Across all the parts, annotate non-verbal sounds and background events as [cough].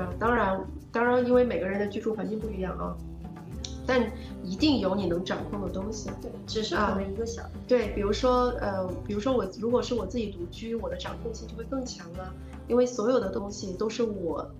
啊，当然，当然，因为每个人的居住环境不一样啊，但一定有你能掌控的东西。对，只是可能一个小的。对，比如说，呃，比如说我如果是我自己独居，我的掌控性就会更强了，因为所有的东西都是我，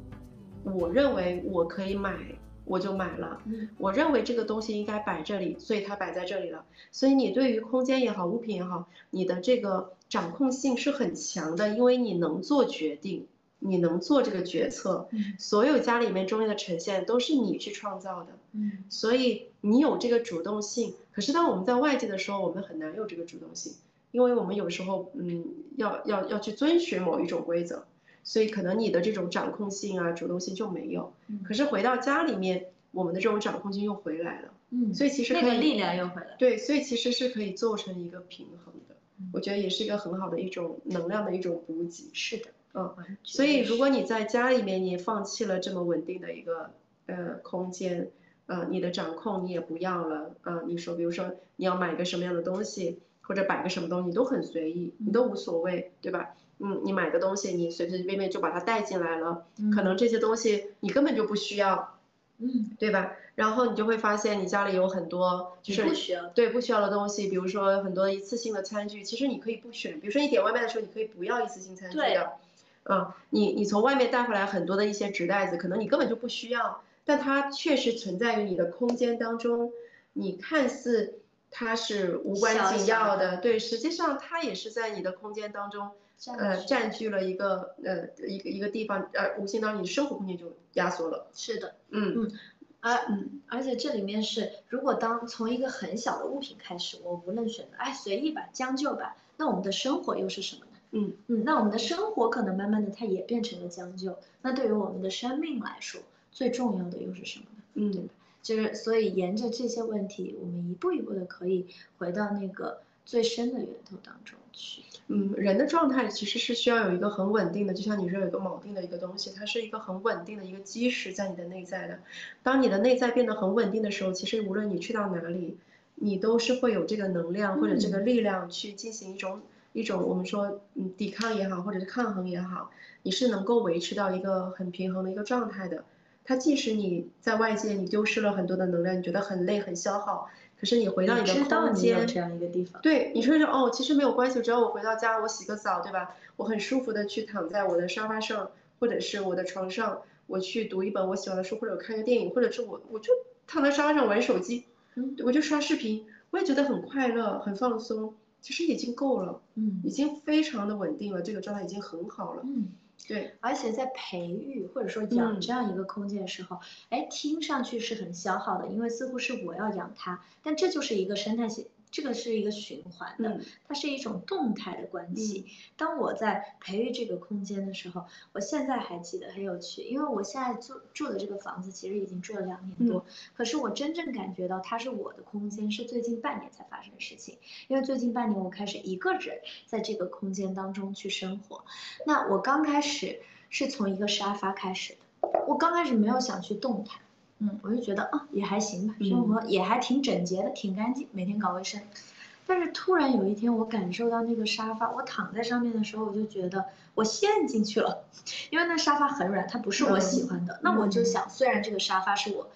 我认为我可以买，我就买了。嗯，我认为这个东西应该摆这里，所以它摆在这里了。所以你对于空间也好，物品也好，你的这个掌控性是很强的，因为你能做决定。你能做这个决策，所有家里面中间的呈现都是你去创造的，嗯，所以你有这个主动性。可是当我们在外界的时候，我们很难有这个主动性，因为我们有时候，嗯，要要要去遵循某一种规则，所以可能你的这种掌控性啊、主动性就没有。可是回到家里面，我们的这种掌控性又回来了，嗯，所以其实那个力量又回来。对，所以其实是可以做成一个平衡的，我觉得也是一个很好的一种能量的一种补给。是的。嗯，所以如果你在家里面，你放弃了这么稳定的一个呃空间，呃，你的掌控你也不要了，啊，你说比如说你要买个什么样的东西，或者摆个什么东西，你都很随意，你都无所谓，对吧？嗯，你买个东西，你随随便便就把它带进来了，可能这些东西你根本就不需要，嗯，对吧？然后你就会发现你家里有很多就是不需要对不需要的东西，比如说很多一次性的餐具，其实你可以不选，比如说你点外卖的时候，你可以不要一次性餐具的。嗯，你你从外面带回来很多的一些纸袋子，可能你根本就不需要，但它确实存在于你的空间当中。你看似它是无关紧要的，对，实际上它也是在你的空间当中，呃，占据了一个呃一个一个地方，呃，无形当中你的生活空间就压缩了。是的，嗯嗯，而嗯，而且这里面是，如果当从一个很小的物品开始，我无论选择，哎，随意吧，将就吧，那我们的生活又是什么？嗯嗯，那我们的生活可能慢慢的它也变成了将就。那对于我们的生命来说，最重要的又是什么呢？嗯，对吧？就是所以沿着这些问题，我们一步一步的可以回到那个最深的源头当中去。嗯，人的状态其实是需要有一个很稳定的，就像你说有一个锚定的一个东西，它是一个很稳定的一个基石在你的内在的。当你的内在变得很稳定的时候，其实无论你去到哪里，你都是会有这个能量或者这个力量去进行一种。一种我们说，嗯，抵抗也好，或者是抗衡也好，你是能够维持到一个很平衡的一个状态的。它即使你在外界你丢失了很多的能量，你觉得很累很消耗，可是你回到你的空间，这样一个地方，对，你说说哦，其实没有关系，只要我回到家，我洗个澡，对吧？我很舒服的去躺在我的沙发上，或者是我的床上，我去读一本我喜欢的书，或者看个电影，或者是我我就躺在沙发上玩手机，嗯，我就刷视频，我也觉得很快乐，很放松。其实已经够了，嗯，已经非常的稳定了，这个状态已经很好了，嗯，对，而且在培育或者说养这样一个空间的时候，哎，听上去是很消耗的，因为似乎是我要养它，但这就是一个生态系。这个是一个循环的，它是一种动态的关系。当我在培育这个空间的时候，我现在还记得很有趣，因为我现在住住的这个房子其实已经住了两年多，可是我真正感觉到它是我的空间是最近半年才发生的事情。因为最近半年我开始一个人在这个空间当中去生活。那我刚开始是从一个沙发开始的，我刚开始没有想去动它。嗯，我就觉得啊，也还行吧，生活也还挺整洁的，挺干净，每天搞卫生。但是突然有一天，我感受到那个沙发，我躺在上面的时候，我就觉得我陷进去了，[laughs] 因为那沙发很软，它不是我喜欢的。那我就想，虽然这个沙发是我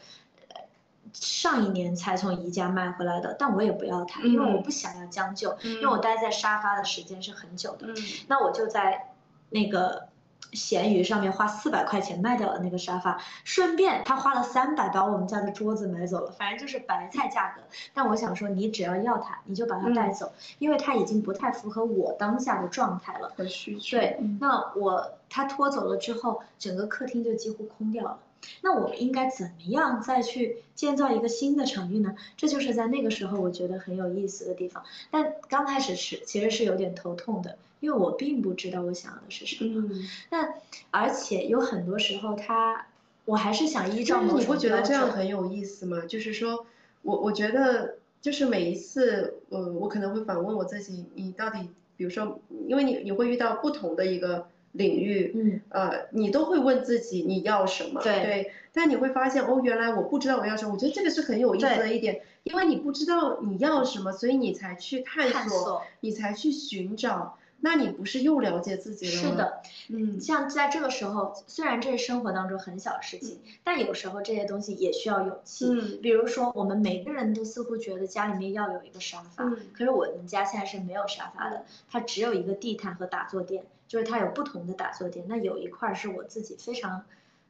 上一年才从宜家买回来的，但我也不要它，因为我不想要将就，因为我待在沙发的时间是很久的。那我就在那个。闲鱼上面花四百块钱卖掉了那个沙发，顺便他花了三百把我们家的桌子买走了，反正就是白菜价格。但我想说，你只要要它，你就把它带走，因为它已经不太符合我当下的状态了和需求。对，那我他拖走了之后，整个客厅就几乎空掉了。那我们应该怎么样再去建造一个新的场域呢？这就是在那个时候我觉得很有意思的地方。但刚开始是其实是有点头痛的。因为我并不知道我想要的是什么，那而且有很多时候他，我还是想依照某种你不觉得这样很有意思吗？就是说，我我觉得就是每一次，呃，我可能会反问我自己，你到底，比如说，因为你你会遇到不同的一个领域，嗯，呃，你都会问自己你要什么，对，但你会发现哦，原来我不知道我要什么，我觉得这个是很有意思的一点，因为你不知道你要什么，所以你才去探索，你才去寻找。那你不是又了解自己了吗？是的，嗯，像在这个时候，虽然这是生活当中很小的事情，但有时候这些东西也需要勇气。嗯比如说，我们每个人都似乎觉得家里面要有一个沙发，嗯可是我们家现在是没有沙发的，它只有一个地毯和打坐垫，就是它有不同的打坐垫。那有一块儿是我自己非常，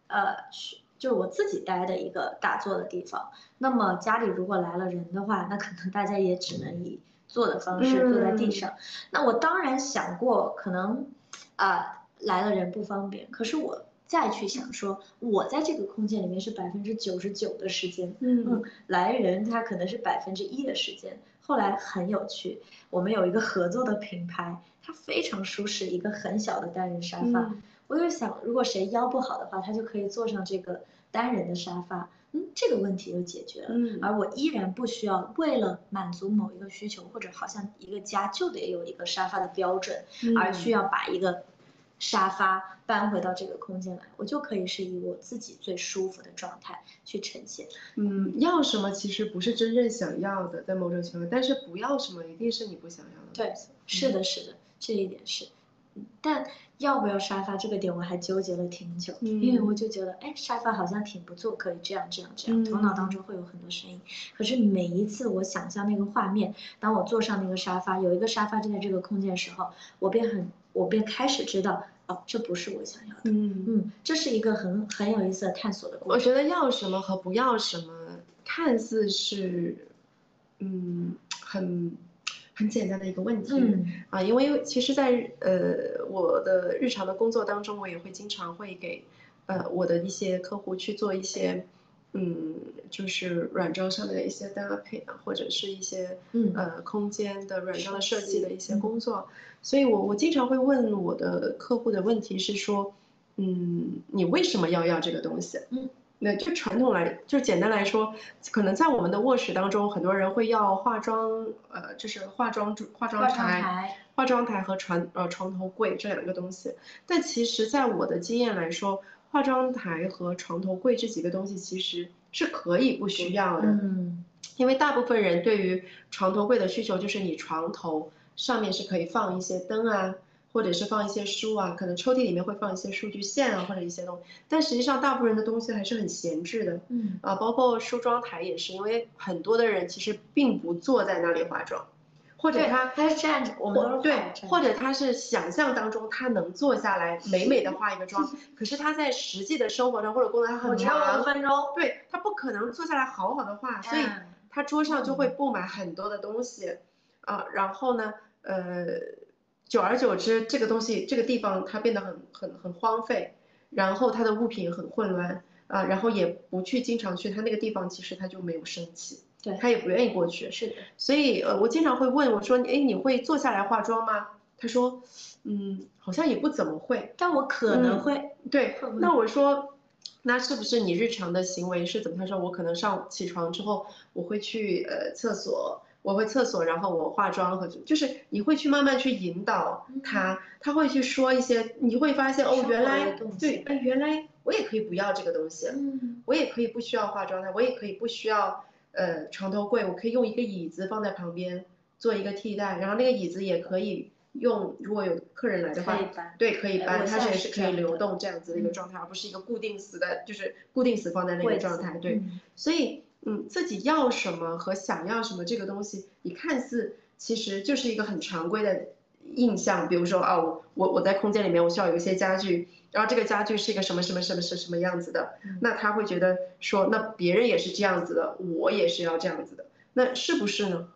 呃，是就是我自己待的一个打坐的地方。那么家里如果来了人的话，那可能大家也只能以坐的方式坐在地嗯上。那我当然想过，可能啊、来了人不方便，可是我再去想说，我在这个空间里面是百分之九十九的时间，嗯来人他可能是百分之一的时间。后来很有趣，我们有一个合作的品牌，它非常舒适，一个很小的单人沙发。嗯我就想，如果谁腰不好的话，他就可以坐上这个单人的沙发，嗯，这个问题就解决了。嗯而我依然不需要为了满足某一个需求，或者好像一个家就得有一个沙发的标准，而需要把一个沙发搬回到这个空间来，我就可以是以我自己最舒服的状态去呈现。嗯，要什么其实不是真正想要的，在某种情况，但是不要什么一定是你不想要的对。是的，是的，这一点是。嗯但要不要沙发这个点我还纠结了挺久，因为嗯我就觉得，哎，沙发好像挺不错，可以这样这样这样，头脑当嗯中会有很多声音。可是每一次我想象那个画面，当我坐上那个沙发，有一个沙发就在这个空间的时候，我便很，我便开始知道，哦，这不是我想要的。嗯，嗯，这是一个很很有意思的探索的过程。我觉得要什么和不要什么，看似是，嗯，很很简单的一个问题。嗯啊，因为其实在，呃我的日常的工作当中，我也会经常会给呃我的一些客户去做一些嗯就是软装上面的一些搭配啊，或者是一些嗯呃空间的软装的设设计的一些嗯工作，所以我我经常会问我的客户的问题是说，嗯，你为什么要要这个东西？嗯。那就传统来，就简单来说，可能在我们的卧室当中，很多人会要化妆，呃，就是化妆主化妆台，化妆台和床呃床头柜这两个东西。但其实，在我的经验来说，化妆台和床头柜这几个东西其实是可以不需要的，嗯因为大部分人对于床头柜的需求就是你床头上面是可以放一些灯啊。或者是放一些书啊，可能抽屉里面会放一些数据线啊，或者一些东西，但实际上大部分人的东西还是很闲置的，嗯。啊，包括梳妆台也是，因为很多的人其实并不坐在那里化妆，或者，他他是站着，我们对或者他是想象当中他能坐下来美美的化一个妆，[laughs] 可是他在实际的生活中或者工作上他很我只有五，分钟，对他不可能坐下来好好的画，所以嗯。他桌上就会布满很多的东西，啊，然后呢，呃，久而久之，这个东西这个地方它变得很很很荒废，然后它的物品很混乱啊，然后也不去经常去，它那个地方其实它就没有生气，对他也不愿意过去，是的，所以呃，我经常会问我说，哎，你会坐下来化妆吗？他说，嗯，好像也不怎么会。但我可能嗯会，对那我说，那是不是你日常的行为是怎么？他说我可能上起床之后，我会去呃厕所，我会厕所，然后我化妆和就是你会去慢慢去引导他，他会去说一些，你会发现哦，原来对，哎，原来我也可以不要这个东西，嗯。我也可以不需要化妆台，我也可以不需要呃床头柜，我可以用一个椅子放在旁边做一个替代，然后那个椅子也可以用，如果有客人来的话对，可以搬，它也是可以流动这样子的一个嗯。状态，而不是一个固定死的，就是固定死放在那个状态。对，嗯。所以嗯，自己要什么和想要什么这个东西，你看似其实就是一个很常规的印象，比如说啊，我我我在空间里面我需要有一些家具，然后这个家具是一个什么什么什么什么什么样子的，嗯那他会觉得说，那别人也是这样子的，我也是要这样子的，那是不是呢？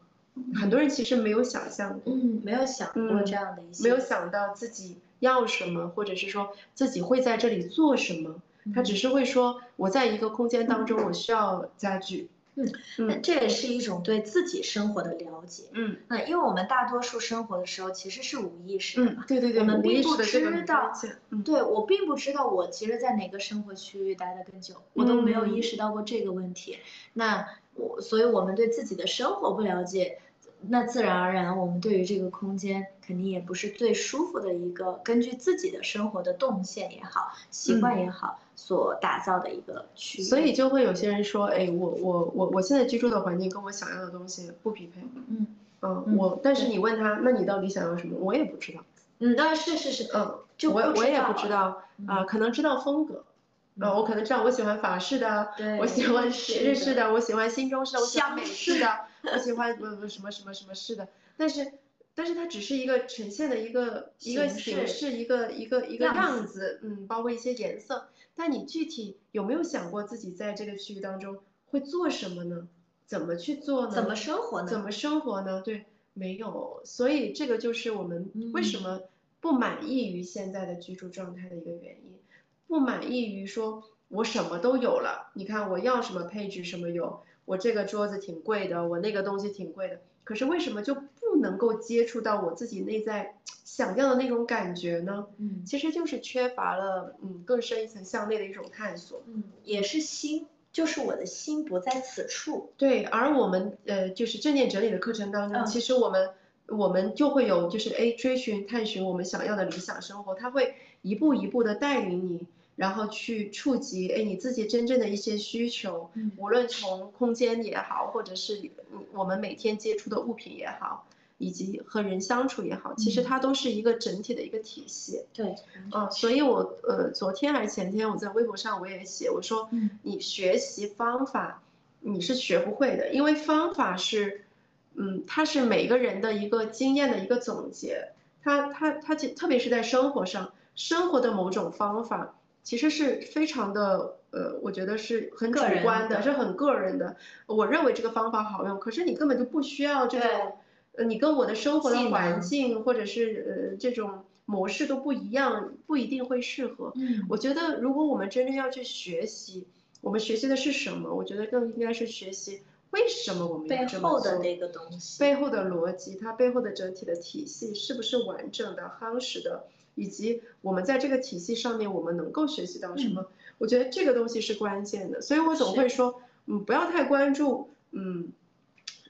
很多人其实没有想象过。嗯，没有想过嗯这样的一些，没有想到自己要什么，或者是说自己会在这里做什么。他只嗯是会说，我在一个空间当中，我需要家具。嗯那这也是一种对自己生活的了解。嗯那因为我们大多数生活的时候其实是无意识的嘛，，嗯对对对，我们并不知道。嗯对我并不知道我其实在哪个生活区域待得更久，我都没有意嗯识到过这个问题。那我，所以我们对自己的生活不了解，那自然而然我们对于这个空间肯定也不是最舒服的一个，根据自己的生活的动线也好，习惯也好，所打造的一个区域。所以就会有些人说，哎，我我我我现在居住的环境跟我想要的东西不匹配。嗯嗯，嗯我但是你问他，那你到底想要什么？我也不知道。嗯，当然是是是，嗯，就我我也不知知道啊，可能知道风格，呃，我可能知道我喜欢法式的，我喜欢日式的，我喜欢新中式的，我喜欢美式的，我喜欢不不什么什么什么式的，但是但是它只是一个呈现的一个一个形式，一个一个一个样子，嗯，包括一些颜色，但你具体有没有想过自己在这个区域当中会做什么呢？怎么去做呢？怎么生活呢？怎么生活呢？对，没有，所以这个就是我们为什么不满意于现在的居住状态的一个原因，不满意于说我什么都有了，你看我要什么配置什么有，我这个桌子挺贵的，我那个东西挺贵的，可是为什么就不能够接触到我自己内在想要的那种感觉呢？嗯，其实就是缺乏了嗯更深一层向内的一种探索，嗯，也是心。就是我的心不在此处。对，而我们呃，就是正念整理的课程当中，其实我们我们就会有就是哎，追寻探寻我们想要的理想生活，它会一步一步的带领你，然后去触及哎你自己真正的一些需求，无论从空间也好，或者是我们每天接触的物品也好。以及和人相处也好，其实它都是一个整体的一个体系。对，嗯，所以我呃昨天还是前天我在微博上我也写，我说，你学习方法你是学不会的，因为方法是，嗯，它是每个人的一个经验的一个总结，它它它特别是在生活上，生活的某种方法其实是非常的呃，我觉得是很主观的，是很个人的。我认为这个方法好用，可是你根本就不需要这种。呃，你跟我的生活的环境或者是呃这种模式都不一样，不一定会适合。嗯，我觉得如果我们真正要去学习，我们学习的是什么？我觉得更应该是学习为什么我们要这么做。背后的那个东西，背后的逻辑，它背后的整体的体系是不是完整的、夯实的，以及我们在这个体系上面我们能够学习到什么？我觉得这个东西是关键的。所以我总会说，嗯，不要太关注，嗯。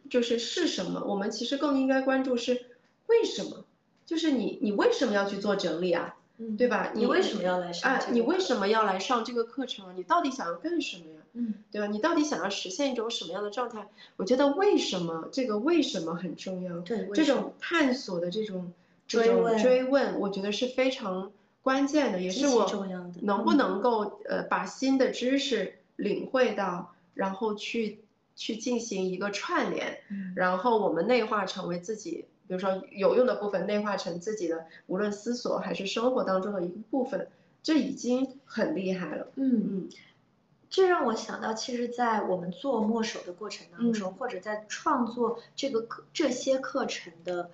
就是是什么？我们其实更应该关注是为什么？就是你你为什么要去做整理啊？嗯，对吧？你为什么要来上？哎，你为什么要来上这个课程？你到底想要干什么呀？嗯，对吧？你到底想要实现一种什么样的状态？我觉得为什么这个为什么很重要。对，这种探索的这种这种追问，我觉得是非常关键的，也是我能不能够呃把新的知识领会到，然后去。去进行一个串联，然后我们内化成为自己，比如说有用的部分，内化成自己的，无论思索还是生活当中的一个部分，这已经很厉害了。嗯嗯，这让我想到，其实，在我们做墨守的过程当中，或者在创作这个课这些课程的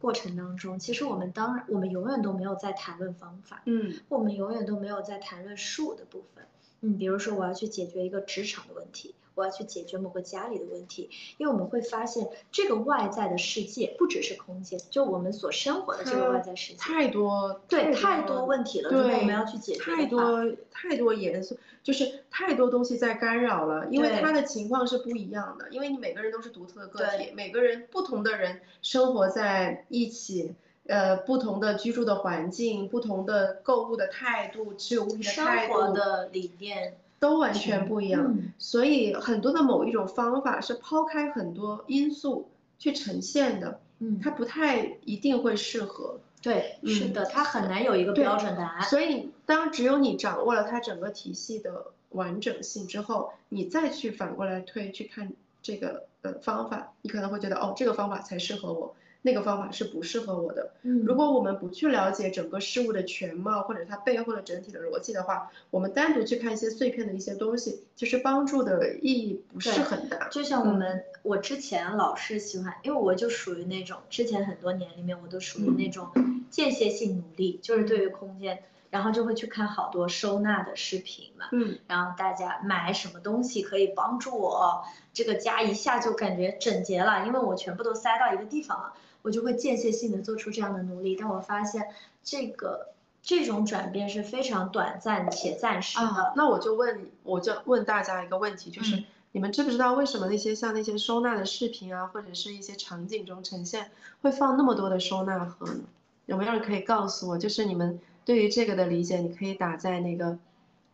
过程当中，其实我们当然，我们永远都没有在谈论方法，嗯，我们永远都没有在谈论术的部分。嗯，比如说我要去解决一个职场的问题。我要去解决某个家里的问题，因为我们会发现这个外在的世界不只是空间，就我们所生活的这个外在世界太多，对，太多问题了。对，我们要去解决太多太多元素，就是太多东西在干扰了，因为他的情况是不一样的，因为你每个人都是独特的个体，每个人不同的人生活在一起，呃，不同的居住的环境，不同的购物的态度，持有物品的态度，生活的理念。都完全不一样，所以很多的某一种方法是抛开很多因素去呈现的，嗯，它不太一定会适合。对，是的，它很难有一个标准答案。所以，当只有你掌握了它整个体系的完整性之后，你再去反过来推去看这个呃方法，你可能会觉得哦，这个方法才适合我。那个方法是不适合我的。嗯，如果我们不去了解整个事物的全貌或者它背后的整体的逻辑的话，我们单独去看一些碎片的一些东西，其实帮助的意义不是很大。就像我们，我之前老是喜欢，因为我就属于那种之前很多年里面我都属于那种间歇性努力，就是对于空间，然后就会去看好多收纳的视频嘛。嗯，然后大家买什么东西可以帮助我这个家一下就感觉整洁了，因为我全部都塞到一个地方了。我就会间歇性的做出这样的努力，但我发现这个这种转变是非常短暂且暂时的。那我就问，我就问大家一个问题，就是你们知不知道为什么那些像那些收纳的视频啊，或者是一些场景中呈现会放那么多的收纳盒呢？有没有人可以告诉我？就是你们对于这个的理解，你可以打在那个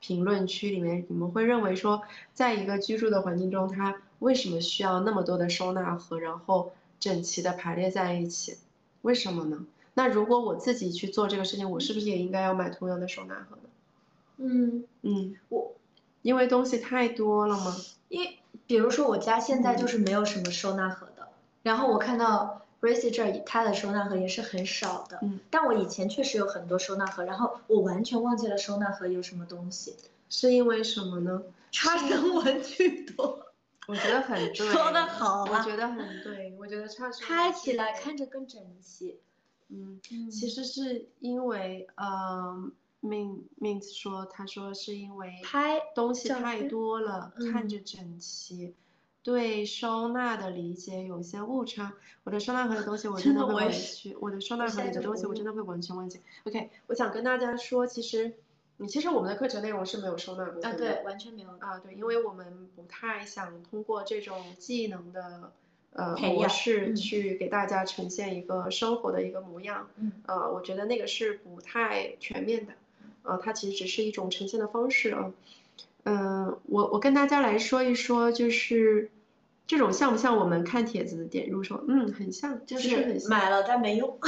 评论区里面。你们会认为说，在一个居住的环境中，它为什么需要那么多的收纳盒？然后？整齐的排列在一起，为什么呢？那如果我自己去做这个事情，我是不是也应该要买同样的收纳盒呢？嗯嗯，我因为东西太多了吗？因比如说我家现在就是没有什么收纳盒的，然后我看到 Racy 这儿它的收纳盒也是很少的，嗯，但我以前确实有很多收纳盒，然后我完全忘记了收纳盒有什么东西，是因为什么呢？差生文具多，我觉得很 [laughs] 对，说的好啊我觉得很对，我觉得差生拍起来看着更整齐。嗯，其实是因为呃，Min Min 说，他说是因为拍东西太多了，嗯看着整齐，对收纳的理解有些误差。我的收纳盒的东西我真的会我的收纳盒里的东西我真的会完全忘记。OK，我想跟大家说，其实，嗯，其实我们的课程内容是没有收纳部分啊，的。对，完全没有。啊，对，因为我们不太想通过这种技能的呃模式嗯去给大家呈现一个生活的一个模样，嗯呃，我觉得那个是不太全面的，呃，它其实只是一种呈现的方式啊。嗯、我我跟大家来说一说，就是这种像不像我们看帖子点入手，嗯，很像，就是。买了但没用。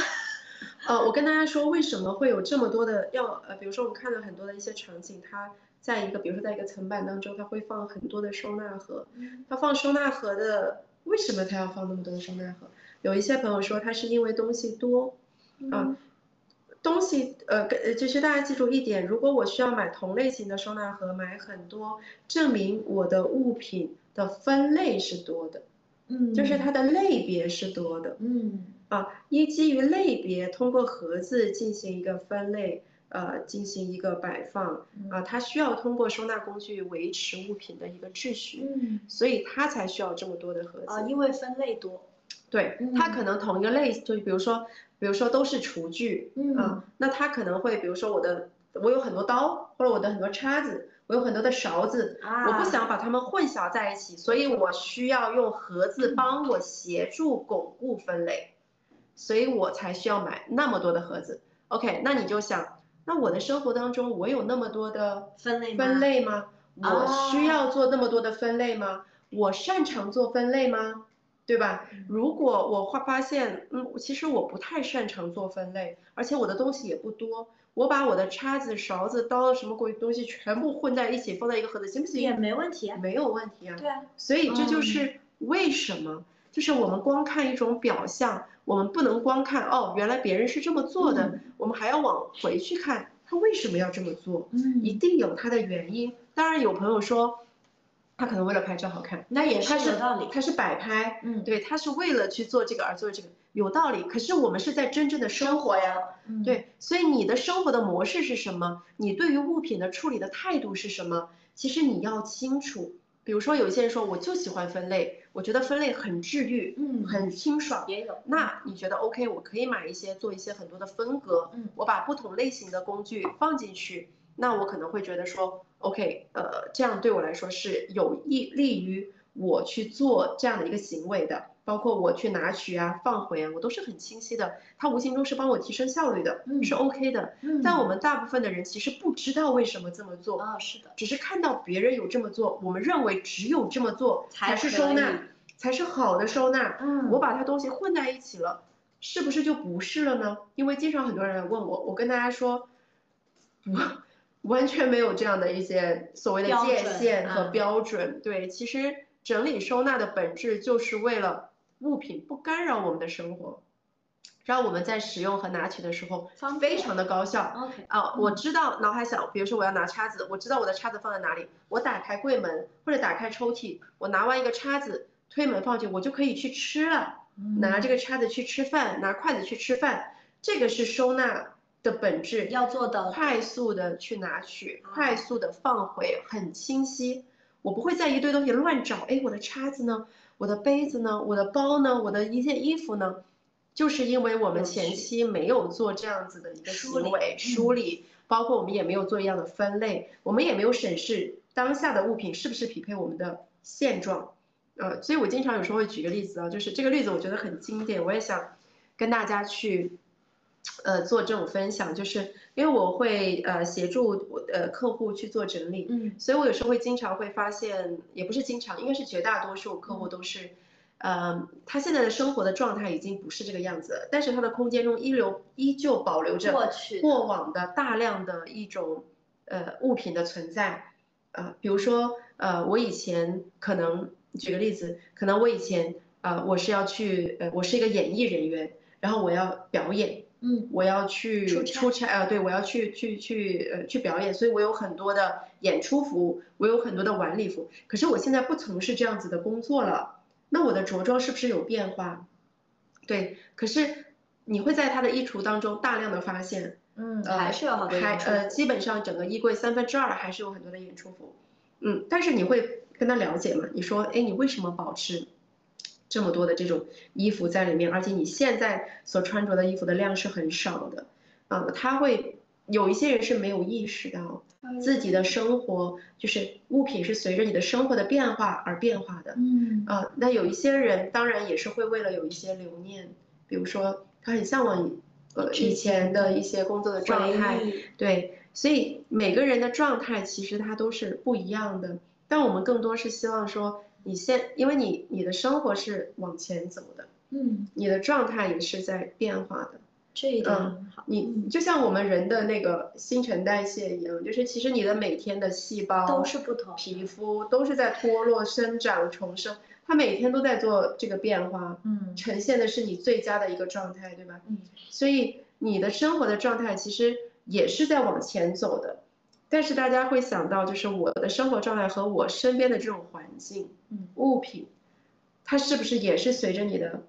呃，我跟大家说，为什么会有这么多的要呃，比如说我们看到很多的一些场景，它在一个比如说在一个层板当中，它会放很多的收纳盒。它放收纳盒的，为什么它要放那么多的收纳盒？有一些朋友说，它是因为东西多啊。东西呃，跟呃就是大家记住一点，如果我需要买同类型的收纳盒，买很多，证明我的物品的分类是多的，嗯，就是它的类别是多的。嗯啊，依基于类别，通过盒子进行一个分类，呃，进行一个摆放，啊，它需要通过收纳工具维持物品的一个秩序，嗯。所以它才需要这么多的盒子。啊，因为分类多。对，它可能同一个类，就比如说，比如说都是厨具，嗯。啊，那它可能会，比如说我的，我有很多刀，或者我的很多叉子，我有很多的勺子，啊我不想把它们混淆在一起，所以我需要用盒子帮我协助巩固分类，所以我才需要买那么多的盒子。OK，那你就想，那我的生活当中我有那么多的分类吗分类吗？我啊需要做那么多的分类吗？我擅长做分类吗？对吧？如果我发发现，嗯，其实我不太擅长做分类，而且我的东西也不多，我把我的叉子、勺子、刀什么鬼东西全部混在一起放在一个盒子，行不行也行？没问题啊。没有问题啊。对啊，所以这就嗯是为什么，就是我们光看一种表象，我们不能光看哦，原来别人是这么做的，我们还要往回去看他为什么要这么做，一嗯，定有他的原因。当然有朋友说，他可能为了拍照好看，那也他是是有道理。他是摆拍，嗯，对，他是为了去做这个而做这个，有道理。可是我们是在真正的生活呀，嗯，对，所以你的生活的模式是什么？你对于物品的处理的态度是什么？其实你要清楚。比如说，有一些人说，我就喜欢分类，我觉得分类很治愈，嗯很清爽。也有。那你觉得 OK？我可以买一些，做一些很多的分隔，嗯我把不同类型的工具放进去，那我可能会觉得说，OK，呃，这样对我来说是有益利于我去做这样的一个行为的，包括我去拿取啊、放回啊，我都是很清晰的，它无形中是帮我提升效率的，嗯是 OK 的。嗯，但我们大部分的人其实不知道为什么这么做，啊，是的，只是看到别人有这么做，我们认为只有这么做才是收纳以，才是好的收纳。嗯，我把它东西混在一起了，是不是就不是了呢？因为经常很多人来问我，我跟大家说，不，完全没有这样的一些所谓的界限和嗯标准。对，其实整理收纳的本质就是为了物品不干扰我们的生活，让我们在使用和拿取的时候非常的高效。OK，啊，我知道脑海想，比如说我要拿叉子，我知道我的叉子放在哪里，我打开柜门或者打开抽屉，我拿完一个叉子，推门放进，我就可以去吃了。拿这个叉子去吃饭，拿筷子去吃饭，这个是收纳的本质。要做的快速的去拿取，啊快速的放回，很清晰。我不会在一堆东西乱找，哎，我的叉子呢？我的杯子呢？我的包呢？我的一件衣服呢？就是因为我们前期没有做这样子的一个行为梳理，包括我们也没有做一样的分类，我们也没有审视当下的物品是不是匹配我们的现状。呃，所以我经常有时候会举个例子啊，就是这个例子我觉得很经典，我也想跟大家去呃做这种分享，就是因为我会呃协助我的客户去做整理，嗯所以我有时候会经常会发现，也不是经常，应该是绝大多数客户都是，呃，他现在的生活的状态已经不是这个样子了，但是他的空间中依留依旧保留着过往的大量的一种呃物品的存在，呃，比如说呃，我以前可能举个例子，可能我以前呃我是要去呃我是一个演艺人员，然后我要表演。嗯，我要去出差啊，对，我要去去去呃去表演，所以我有很多的演出服，我有很多的晚礼服。可是我现在不从事这样子的工作了，那我的着装是不是有变化？对，可是你会在他的衣橱当中大量的发现，嗯，还是有好多还呃，基本上整个衣柜三分之二还是有很多的演出服，嗯，但是你会跟他了解吗？你说，哎，你为什么保持？这么多的这种衣服在里面，而且你现在所穿着的衣服的量是很少的，啊，他会有一些人是没有意识到自己的生活就是物品是随着你的生活的变化而变化的，嗯，啊，那有一些人当然也是会为了有一些留念，比如说他很向往呃以前的一些工作的状态，对，所以每个人的状态其实它都是不一样的，但我们更多是希望说。你现，因为你你的生活是往前走的，嗯，你的状态也是在变化的，这一点很好。你就像我们人的那个新陈代谢一样，就是其实你的每天的细胞都是不同，皮肤都是在脱落、生长、重生，它每天都在做这个变化，嗯，呈现的是你最佳的一个状态，对吧？嗯，所以你的生活的状态其实也是在往前走的。但是大家会想到，就是我的生活状态和我身边的这种环境、物品，它是不是也是随着你的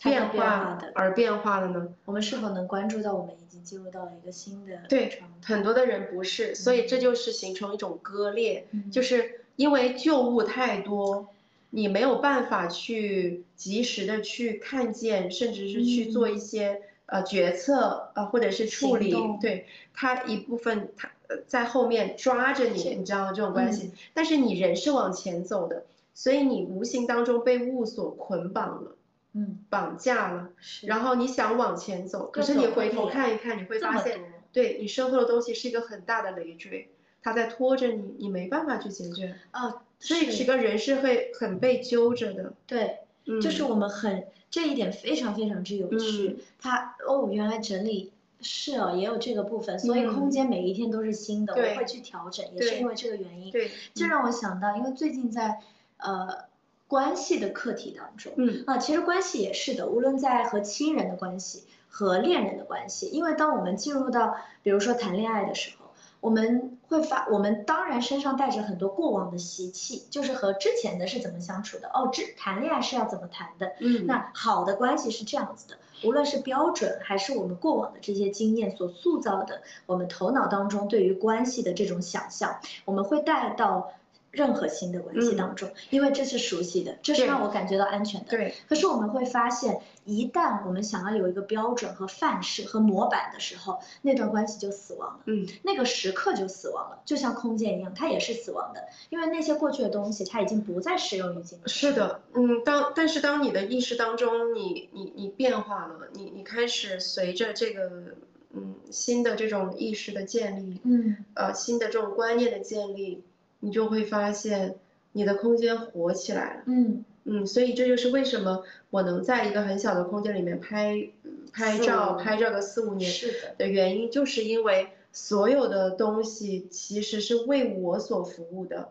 变化而变化的呢？我们是否能关注到，我们已经进入到了一个新的对，很多的人不是，所以这就是形成一种割裂，就是因为旧物太多，你没有办法去及时的去看见，甚至是去做一些呃决策呃或者是处理，对它一部分它。在后面抓着你，你知道这种关系，但是你人是往前走的，所以你无形当中被物所捆绑了，嗯，绑架了，然后你想往前走，可是你回头看一看，你会发现，对你身后的东西是一个很大的累赘，它在拖着你，你没办法去解决啊，所以这个人是会很被揪着的，对，就是我们很这一点非常非常之有趣，他哦，原来整理。是哦，也有这个部分，所以空间每一天都是新的，我会去调整，也是因为这个原因。对，这让我想到，因为最近在呃关系的课题当中，嗯。啊，其实关系也是的，无论在和亲人的关系和恋人的关系，因为当我们进入到比如说谈恋爱的时候，我们会发，我们当然身上带着很多过往的习气，就是和之前的是怎么相处的，哦，这谈恋爱是要怎么谈的，嗯，那好的关系是这样子的。无论是标准还是我们过往的这些经验所塑造的，我们头脑当中对于关系的这种想象，我们会带到任何新的关系当中，因为这是熟悉的，这是让我感觉到安全的。对。可是我们会发现，一旦我们想要有一个标准和范式和模板的时候，那段关系就死亡了。嗯。那个时刻就死亡了，就像空间一样，它也是死亡的，因为那些过去的东西，它已经不再适用于今天。是的，嗯，当但是当你的意识当中，你你你变化了，你你开始随着这个嗯新的这种意识的建立，嗯，呃新的这种观念的建立，你就会发现你的空间活起来了。嗯。嗯，所以这就是为什么我能在一个很小的空间里面拍拍照，拍照个四五年的原因，就是因为所有的东西其实是为我所服务的。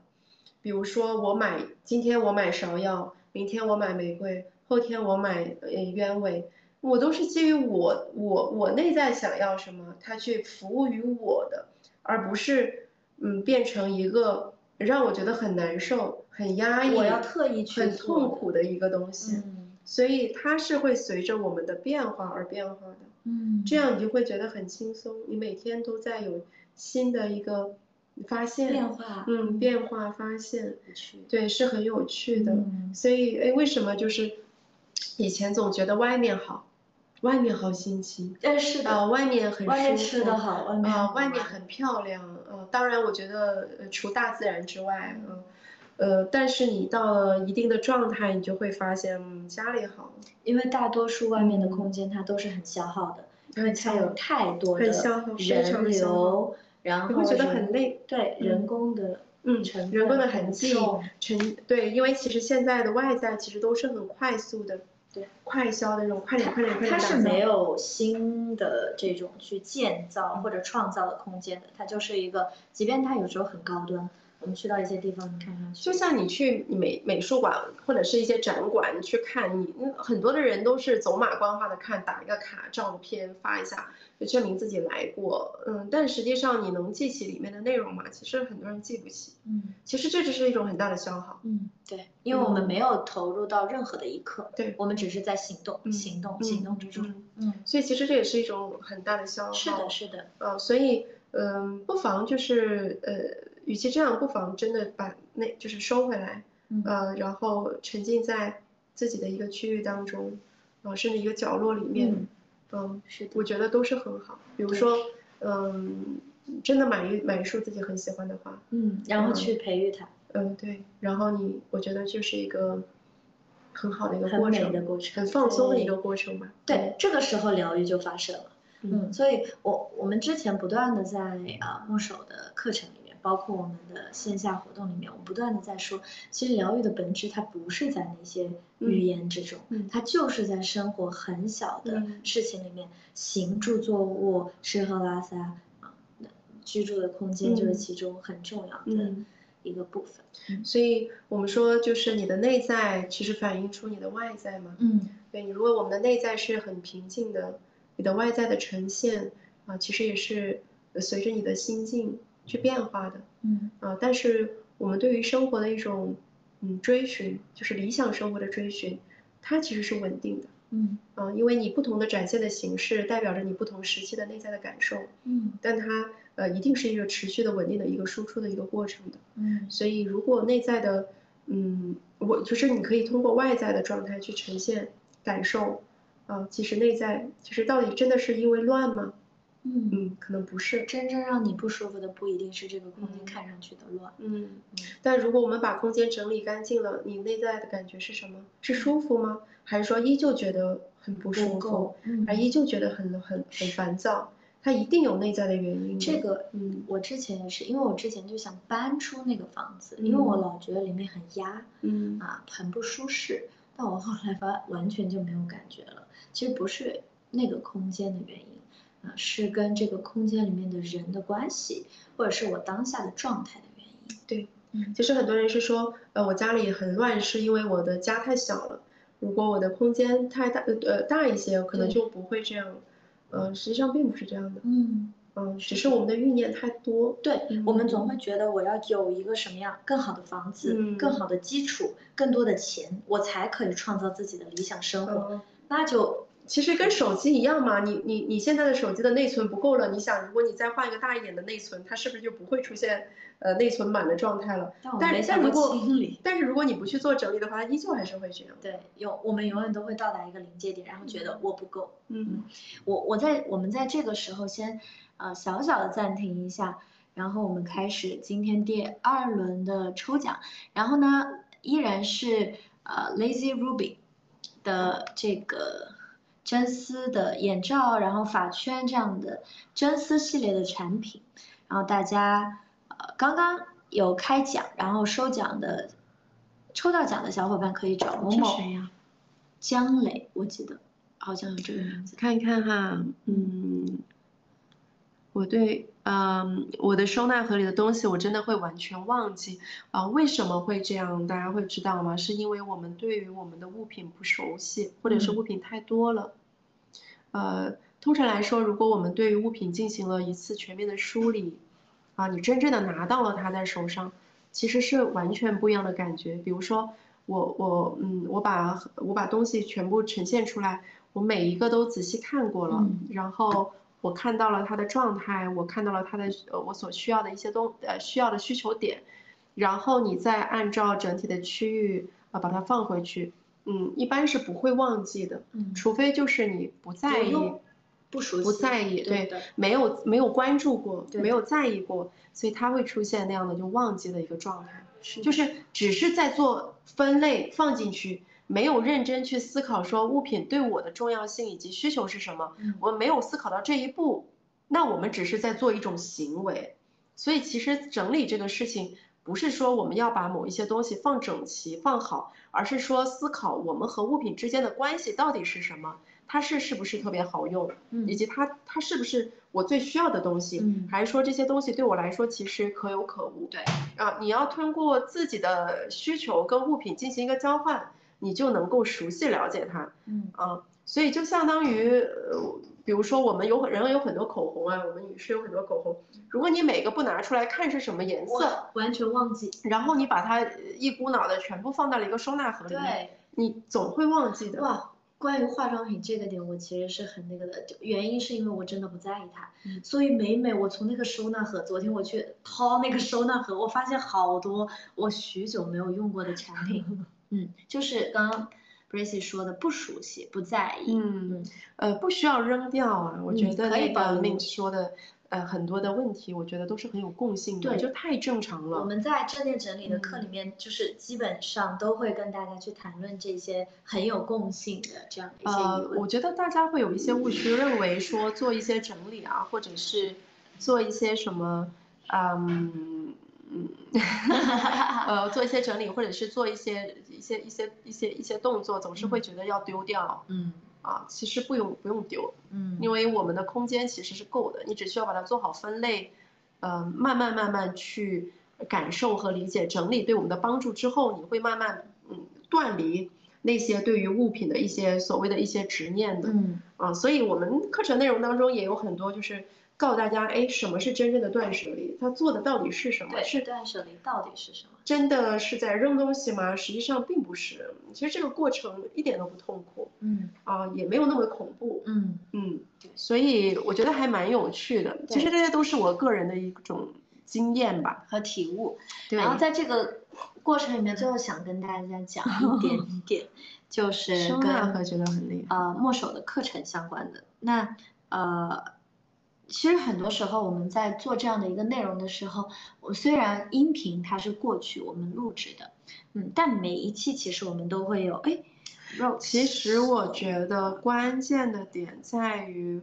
比如说，我买今天我买芍药，明天我买玫瑰，后天我买呃鸢尾，我都是基于我我我内在想要什么，它去服务于我的，而不是嗯变成一个让我觉得很难受。很压抑，我要特意去很痛苦的一个东西，嗯，所以它是会随着我们的变化而变化的，嗯，这样你就会觉得很轻松，你每天都在有新的一个发现变化，嗯，变化发现，对，是很有趣的，嗯，所以哎，为什么就是以前总觉得外面好，外面好新奇，但是的，啊，外面很外面吃的好，外面啊，外面很漂亮，嗯，当然我觉得除大自然之外，嗯。呃，但是你到了一定的状态，你就会发现嗯家里好，因为大多数外面的空间它都是很消耗的，因为它有太多的人流，然后你会觉得很累，对人工的嗯，成人工的痕迹重，成对，因为其实现在的外在其实都是很快速的，对，快销的那种，快点快点快点它是没有新的这种去建造或者创造的空间的，它就是一个，即便它有时候很高端，我们去到一些地方，看看就像你去美美术馆或者是一些展馆你去看，你嗯很多的人都是走马观花的看，打一个卡，照个片发一下，就证明自己来过。嗯，但实际上你能记起里面的内容吗？其实很多人记不起。嗯其实这只是一种很大的消耗。嗯，对，因为我们没有投入到任何的一刻，对我们只是在行动，嗯行动，嗯行动之中，嗯嗯，所以其实这也是一种很大的消耗。是的，是的，呃，所以嗯、不妨就是呃，与其这样，不妨真的把那就是收回来，嗯呃，然后沉浸在自己的一个区域当中，呃，甚至一个角落里面，嗯嗯，是的，我觉得都是很好。比如说，嗯，真的买一买一束自己很喜欢的花，嗯，然后嗯去培育它，嗯，对，然后你，我觉得就是一个很好的一个过程，的过程，很放松的一个过程吧。对，这个时候疗愈就发生了。嗯，嗯，所以我我们之前不断的在啊木手的课程里面，包括我们的线下活动里面，我不断的在说，其实疗愈的本质它不是在那些语言之中，嗯它就是在生活很小的嗯事情里面，行住坐卧、吃喝拉撒啊，那居住的空间就是嗯其中很重要的嗯一个部分。所以我们说，就是你的内在其实反映出你的外在嘛。嗯对你，如果我们的内在是很平静的，你的外在的呈现啊，其实也是呃随着你的心境去变化的嗯啊。但是我们对于生活的一种嗯追寻，就是理想生活的追寻，它其实是稳定的嗯啊，因为你不同的展现的形式，代表着你不同时期的内在的感受，嗯但它呃一定是一个持续的稳定的一个输出的一个过程的。嗯所以，如果内在的，嗯，我就是你可以通过外在的状态去呈现感受，啊，其实内在其实到底真的是因为乱吗？嗯，嗯，可能不是，真正让你不舒服的不一定是这个空间嗯看上去的乱。嗯嗯，但如果我们把空间整理干净了，你内在的感觉是什么？是舒服吗？还是说依旧觉得很不舒服还依旧觉得很很很烦躁？它一定有内在的原因。这个嗯我之前也是，因为我之前就想搬出那个房子，因为我嗯老觉得里面很压嗯啊，很不舒适。但我后来发完全就没有感觉了，其实不是那个空间的原因啊，是跟这个空间里面的人的关系，或者是我当下的状态的原因。对，嗯其实很多人是说，呃，我家里很乱，是因为我的家太小了。如果我的空间太大，呃呃大一些，可能就不会这样。呃，实际上并不是这样的，嗯，嗯，只是我们的欲念太多。对，我们嗯总会觉得我要有一个什么样更好的房子、嗯更好的基础、更多的钱，我才可以创造自己的理想生活。嗯，那就其实跟手机一样嘛，你你你现在的手机的内存不够了，你想，如果你再换一个大一点的内存，它是不是就不会出现呃内存满的状态了？但我但如果。但是如果你不去做整理的话，它依旧还是会这样。对，有我们永远都会到达一个临界点，然后觉得我不够。嗯我我在我们在这个时候先呃小小的暂停一下，然后我们开始今天第二轮的抽奖，然后呢依然是呃 Lazy Ruby 的这个真丝的眼罩，然后发圈这样的真丝系列的产品，然后大家呃刚刚有开奖，然后收奖的抽到奖的小伙伴可以找某某谁呀？江磊，我记得好像有这个名字。看一看哈，嗯，我对，嗯，我的收纳盒里的东西我真的会完全忘记啊，为什么会这样？大家会知道吗？是因为我们对于我们的物品不熟悉，或者是嗯物品太多了。呃，通常来说，如果我们对于物品进行了一次全面的梳理，啊，你真正的拿到了它在手上，其实是完全不一样的感觉。比如说，我我嗯，我把我把东西全部呈现出来，我每一个都仔细看过了，嗯然后我看到了它的状态，我看到了它的呃我所需要的一些东呃需要的需求点，然后你再按照整体的区域啊、把它放回去，嗯，一般是不会忘记的，嗯，除非就是你不在意。不熟悉，不在意，对对，没有没有关注过，对没有在意过，所以它会出现那样的就忘记的一个状态，是就是只是在做分类放进去，没有认真去思考说物品对我的重要性以及需求是什么，嗯。我们没有思考到这一步，那我们只是在做一种行为，所以其实整理这个事情不是说我们要把某一些东西放整齐放好，而是说思考我们和物品之间的关系到底是什么，它是是不是特别好用，以及它它是不是我最需要的东西，还是说这些东西对我来说其实可有可无？对啊，你要通过自己的需求跟物品进行一个交换，你就能够熟悉了解它。嗯啊，所以就相当于呃。比如说，我们有很人有很多口红啊，我们女士有很多口红。如果你每个不拿出来看是什么颜色，完全忘记，然后你把它一股脑的全部放到了一个收纳盒里面，你总会忘记的。哇，关于化妆品这个点，我其实是很那个的，原因是因为我真的不在意它，所以每每我从那个收纳盒，昨天我去掏那个收纳盒，我发现好多我许久没有用过的产品，[laughs] 嗯，就是刚刚。Bracy 说的不熟悉，不在意，嗯，呃，不需要扔掉啊。我觉得那个 Mint 说的，呃，很多的问题，我觉得都是很有共性的，对就太正常了。我们在正念整理的课里面，就是基本上都会跟大家去谈论这些很有共性的这样的一些呃，我觉得大家会有一些误区，认为说做一些整理啊，或者是做一些什么，嗯。嗯，[laughs] 呃，做一些整理，或者是做一些一些一些一些一些动作，总是会觉得要丢掉。嗯，啊，其实不用不用丢。嗯，因为我们的空间其实是够的，你只需要把它做好分类，呃，慢慢慢慢去感受和理解整理对我们的帮助之后，你会慢慢嗯断离那些对于物品的一些所谓的一些执念的。嗯，啊，所以我们课程内容当中也有很多就是。告诉大家，哎，什么是真正的断舍离？他做的到底是什么？是断舍离到底是什么？真的是在扔东西吗？实际上并不是。其实这个过程一点都不痛苦，嗯，啊，也没有那么恐怖，嗯嗯。所以我觉得还蛮有趣的。其实这些都是我个人的一种经验吧和体悟。然后在这个过程里面，最后想跟大家讲一点 [laughs] 一点，就是收纳盒觉得很厉害。呃，墨守的课程相关的那呃。其实很多时候我们在做这样的一个内容的时候，我虽然音频它是过去我们录制的，嗯，但每一期其实我们都会有哎，其实我觉得关键的点在于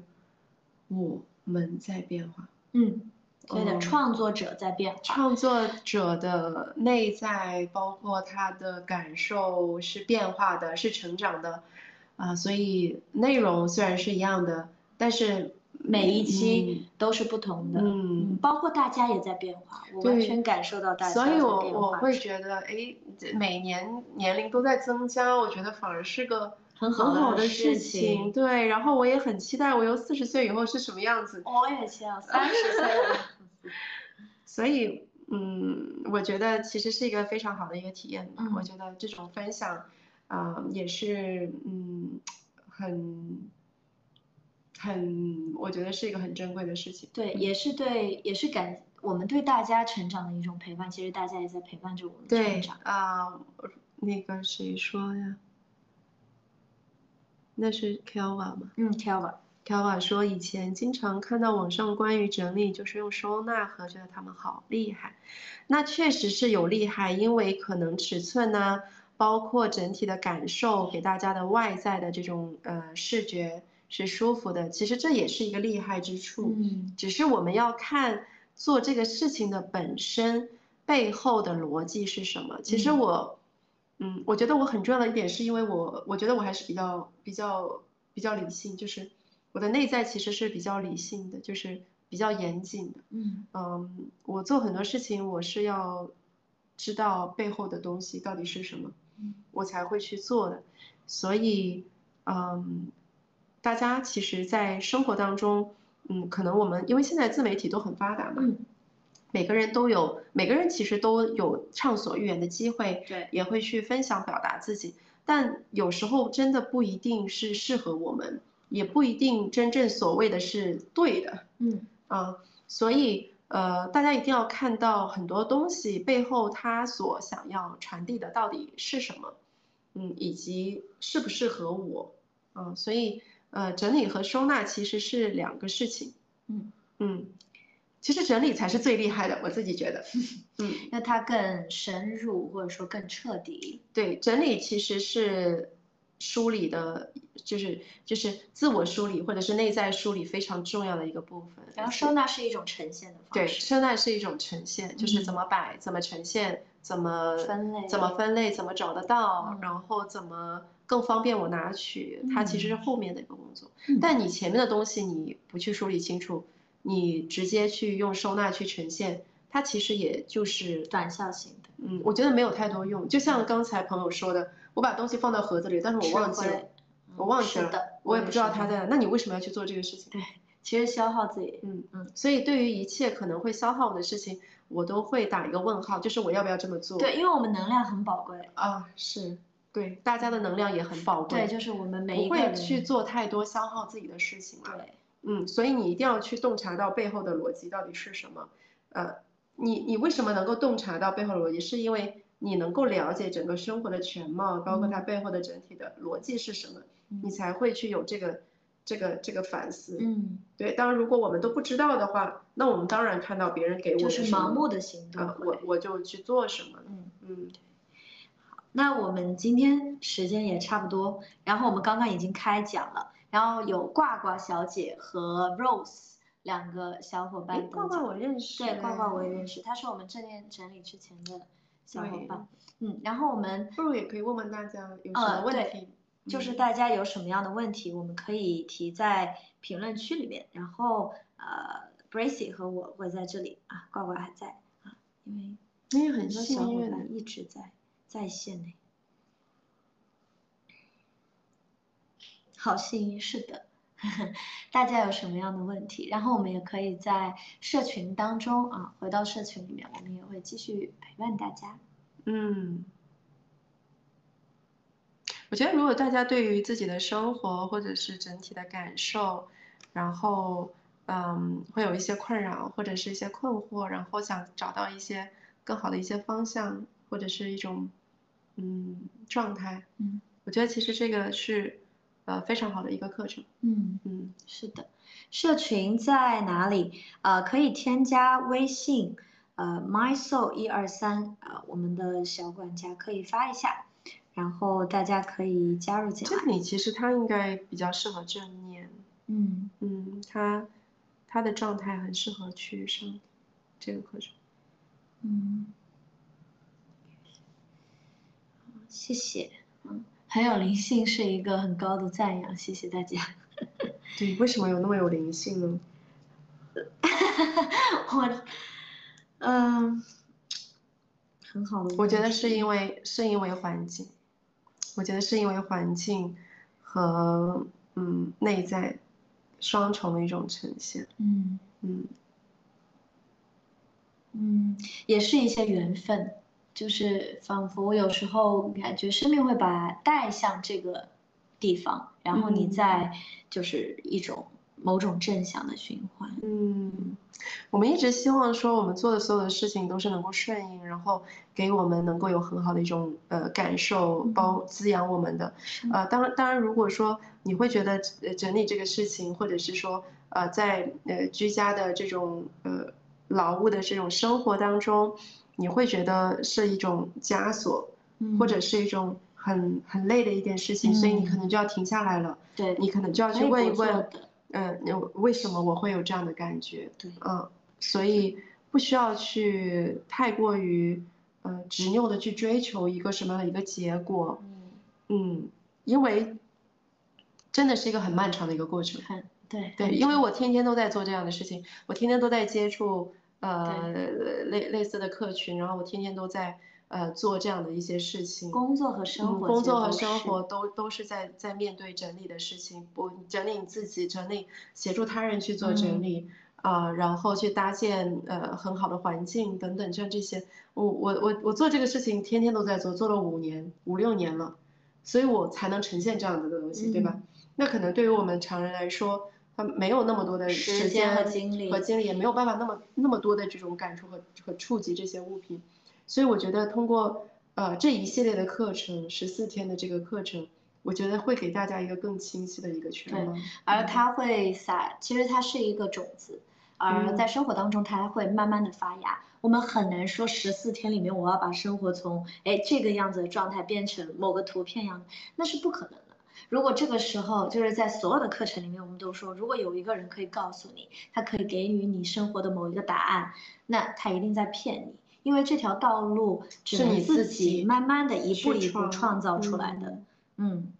我们在变化，嗯，对的，创作者在变化，创作者的内在包括他的感受是变化的，是成长的，啊，所以内容虽然是一样的，但是。每一期都是不同的，嗯，包括大家也在变化，我完全感受到大家所以我我会觉得，哎，每年年龄都在增加，我觉得反而是个很好的事情。对，然后我也很期待，我又四十岁以后是什么样子。我也期待三十岁。[laughs] 所以，嗯，我觉得其实是一个非常好的一个体验。我觉得这种分享，啊，也是，嗯，很。很，我觉得是一个很珍贵的事情。对，也是对，也是感我们对大家成长的一种陪伴。其实大家也在陪伴着我们成长。啊，那个谁说呀？那是 Kelva 吗？嗯，Kelva。Kelva 说以前经常看到网上关于整理，就是用收纳盒，觉得他们好厉害。那确实是有厉害，因为可能尺寸呢，包括整体的感受，给大家的外在的这种呃视觉。是舒服的，其实这也是一个厉害之处。嗯，只是我们要看做这个事情的本身背后的逻辑是什么。其实我，嗯，我觉得我很重要的一点是因为我，我觉得我还是比较比较比较理性，就是我的内在其实是比较理性的，就是比较严谨的。嗯嗯，我做很多事情我是要知道背后的东西到底是什么，我才会去做的。所以，嗯。大家其实，在生活当中，嗯，可能我们因为现在自媒体都很发达嘛，每个人都有，每个人其实都有畅所欲言的机会，对，也会去分享表达自己，但有时候真的不一定是适合我们，也不一定真正所谓的是对的，嗯，啊，所以呃，大家一定要看到很多东西背后他所想要传递的到底是什么，嗯，以及适不适合我，啊，所以。呃，整理和收纳其实是两个事情。嗯嗯，其实整理才是最厉害的，我自己觉得。[laughs] 嗯，那它更深入或者说更彻底。对，整理其实是梳理的，就是就是自我梳理或者是内在梳理非常重要的一个部分。然后收纳是一种呈现的方式。对，收纳是一种呈现，就是怎么摆，怎么呈现，怎么分类，怎么分类，怎么找得到，然后怎么更方便我拿取，它其实是后面的一个工作。但你前面的东西你不去梳理清楚，你直接去用收纳去呈现，它其实也就是短效型的。嗯，我觉得没有太多用。就像刚才朋友说的。我把东西放到盒子里，但是我忘记了，我忘记了，我也不知道它在哪。那你为什么要去做这个事情？对，其实消耗自己。嗯嗯。所以对于一切可能会消耗我的事情，我都会打一个问号，就是我要不要这么做？对，因为我们能量很宝贵啊，是对，大家的能量也很宝贵。对，就是我们每不会去做太多消耗自己的事情对，嗯，所以你一定要去洞察到背后的逻辑到底是什么。呃，你你为什么能够洞察到背后的逻辑？是因为。你能够了解整个生活的全貌，包括它背后的整体的逻辑是什么，你才会去有这个这个这个反思。嗯，对。当然，如果我们都不知道的话，那我们当然看到别人给我就是盲目的行动，我我就去做什么。嗯嗯。好，那我们今天时间也差不多，然后我们刚刚已经开讲了，然后有挂挂小姐和 Rose 两个小伙伴。挂挂我认识。对，挂挂我也认识，他是我们正念整理之前的。小伙伴，嗯，然后我们不如也可以问问大家有什么问题，就是大家有什么样的问题，我们可以提在评论区里面，然后呃，Bracy 和我会在这里啊，挂挂还在啊，因为因为很多小伙伴一直在在线内，好幸运，是的，[laughs] 大家有什么样的问题，然后我们也可以在社群当中啊，回到社群里面，我们也会继续。陪伴大家，嗯，我觉得如果大家对于自己的生活或者是整体的感受，然后嗯，会有一些困扰或者是一些困惑，然后想找到一些更好的一些方向或者是一种嗯状态，嗯，我觉得其实这个是呃非常好的一个课程，嗯嗯，是的，社群在哪里？呃，可以添加微信。呃，my soul 一二三，呃，我们的小管家可以发一下，然后大家可以加入进来。这里其实他应该比较适合正念，嗯嗯，他他的状态很适合去上这个课程，嗯，谢谢，嗯，很有灵性是一个很高的赞扬，谢谢大家。[laughs] 对，为什么有那么有灵性呢？[laughs] 我。嗯，很好的。我觉得是因为是因为环境，我觉得是因为环境和嗯内在双重的一种呈现。嗯嗯嗯，也是一些缘分，就是仿佛有时候感觉生命会把带向这个地方，然后你再就是一种。某种正向的循环。嗯，我们一直希望说，我们做的所有的事情都是能够顺应，然后给我们能够有很好的一种呃感受，包滋养我们的。呃，当然，当然，如果说你会觉得整理这个事情，或者是说呃在呃居家的这种呃劳务的这种生活当中，你会觉得是一种枷锁，或者是一种很很累的一件事情，所以你可能就要停下来了。对，你可能就要去问一问。嗯，为什么我会有这样的感觉？对，嗯，所以不需要去太过于，呃，执拗的去追求一个什么样的一个结果。嗯，嗯，因为真的是一个很漫长的一个过程。对对，因为我天天都在做这样的事情，我天天都在接触呃类类似的客群，然后我天天都在。呃，做这样的一些事情，工作和生。活，工作和生活都都是在在面对整理的事情，不整理你自己，整理协助他人去做整理，啊，然后去搭建呃很好的环境等等，像这些，我我我我做这个事情天天都在做，做了五年五六年了，所以我才能呈现这样子的东西，对吧？那可能对于我们常人来说，他没有那么多的时间和精力，和精力也没有办法那么那么多的这种感触和和触及这些物品。所以我觉得通过呃这一系列的课程，十四天的这个课程，我觉得会给大家一个更清晰的一个全貌。对，而它会撒，其实它是一个种子，而在生活当中它会慢慢的发芽。我们很难说十四天里面我要把生活从哎这个样子的状态变成某个图片样，那是不可能的。如果这个时候就是在所有的课程里面，我们都说，如果有一个人可以告诉你，他可以给予你生活的某一个答案，那他一定在骗你，因为这条道路只能自己慢慢的一步一步创造出来的。嗯，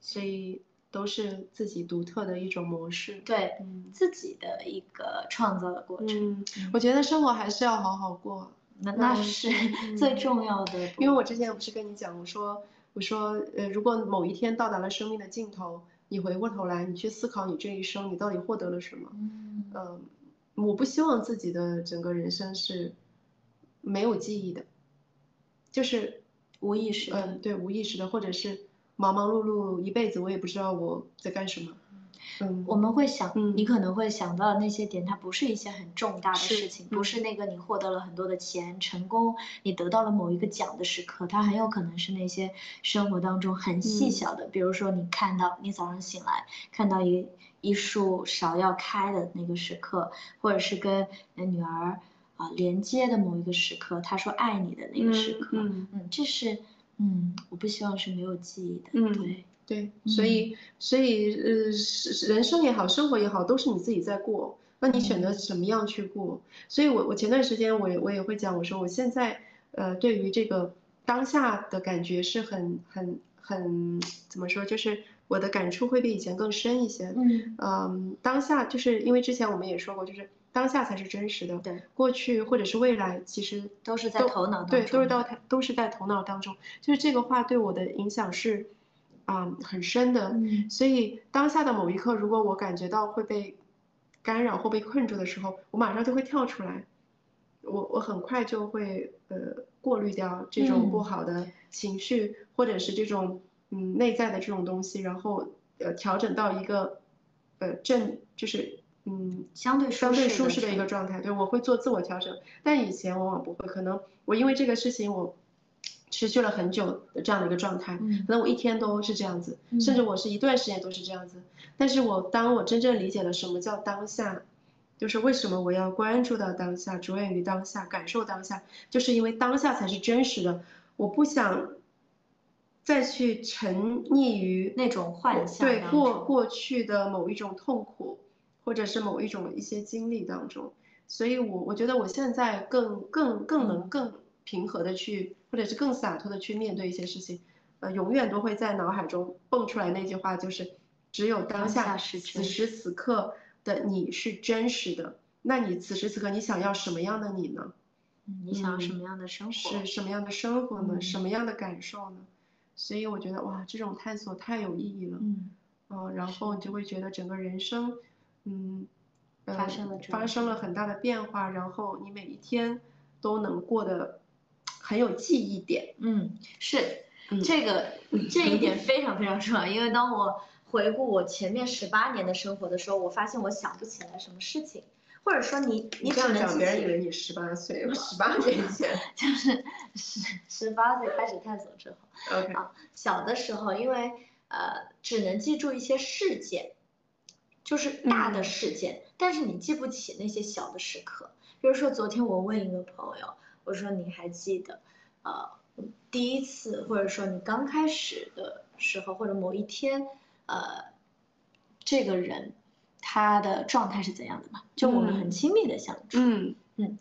所以都是自己独特的一种模式。对，自己的一个创造的过程。嗯，我觉得生活还是要好好过，那那是最重要的。因为我之前不是跟你讲，我说。我说，呃，如果某一天到达了生命的尽头，你回过头来，你去思考你这一生，你到底获得了什么？嗯，我不希望自己的整个人生是没有记忆的，就是无意识。嗯，对，无意识的，或者是忙忙碌碌一辈子，我也不知道我在干什么。嗯，我们会想，你可能会想到的那些点，它不是一些很重大的事情，不是那个你获得了很多的钱、成功，你得到了某一个奖的时刻，它很有可能是那些生活当中很细小的，比如说你看到你早上醒来看到一一束芍药开的那个时刻，或者是跟女儿啊连接的某一个时刻，他说爱你的那个时刻，嗯，这是，嗯，我不希望是没有记忆的，嗯，对。对，所以所以呃，人生也好，生活也好，都是你自己在过。那你选择怎么样去过？所以我我前段时间我也我也会讲，我说我现在呃，对于这个当下的感觉是很很很怎么说？就是我的感触会比以前更深一些。嗯嗯，当下就是因为之前我们也说过，就是当下才是真实的。对，过去或者是未来，其实都是在头脑当中。对，都是到都是在头脑当中。就是这个话对我的影响是。啊，很深的，所以当下的某一刻，如果我感觉到会被干扰或被困住的时候，我马上就会跳出来，我我很快就会呃过滤掉这种不好的情绪，或者是这种嗯内在的这种东西，然后呃调整到一个呃正就是嗯相对相对舒适的一个状态，对我会做自我调整，但以前往往不会，可能我因为这个事情我。持续了很久的这样的一个状态，可能我一天都是这样子，甚至我是一段时间都是这样子。但是我当我真正理解了什么叫当下，就是为什么我要关注到当下，着眼于当下，感受当下，就是因为当下才是真实的。我不想再去沉溺于那种幻想，对过过去的某一种痛苦，或者是某一种一些经历当中。所以我我觉得我现在更更更能更。平和的去，或者是更洒脱的去面对一些事情，呃，永远都会在脑海中蹦出来那句话，就是只有当下此时此刻的你是真实的。那你此时此刻你想要什么样的你呢？你想要什么样的生活？是什么样的生活呢？什么样的感受呢？所以我觉得哇，这种探索太有意义了。嗯。哦，然后你就会觉得整个人生，嗯，发生了发生了很大的变化，然后你每一天都能过得。很有记忆点，嗯，是，这个这一点非常非常重要，因为当我回顾我前面十八年的生活的时候，我发现我想不起来什么事情，或者说你你这样讲，别人以为你十八岁，[laughs] 十八年前，[laughs] 就是十十八岁开始探索之后，OK，啊，小的时候因为呃只能记住一些事件，就是大的事件，但是你记不起那些小的时刻，比如说昨天我问一个朋友。或者说你还记得，呃，第一次或者说你刚开始的时候，或者某一天，呃，这个人他的状态是怎样的吗？就我们很亲密的相处。嗯嗯。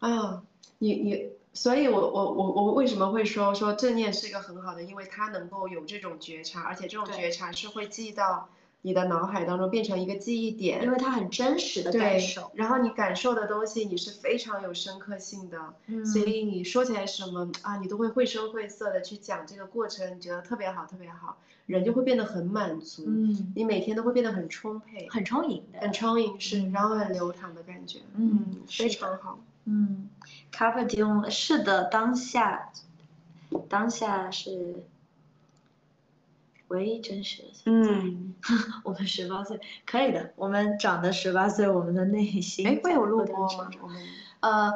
啊，你你，所以我我我我为什么会说说正念是一个很好的，因为它能够有这种觉察，而且这种觉察是会记到。你的脑海当中变成一个记忆点，因为它很真实的感受。然后你感受的东西，你是非常有深刻性的，所以你说起来什么啊，你都会绘声绘色的去讲这个过程，你觉得特别好，特别好，人就会变得很满足。嗯，你每天都会变得很充沛，很充盈的，很充盈是，然后很流淌的感觉。嗯，非常好。嗯 r p e Diem 是的，当下，当下是。唯一真实的存在。嗯，[laughs] 我们十八岁可以的，我们长的十八岁，我们的内心。哎，会有录播吗？呃，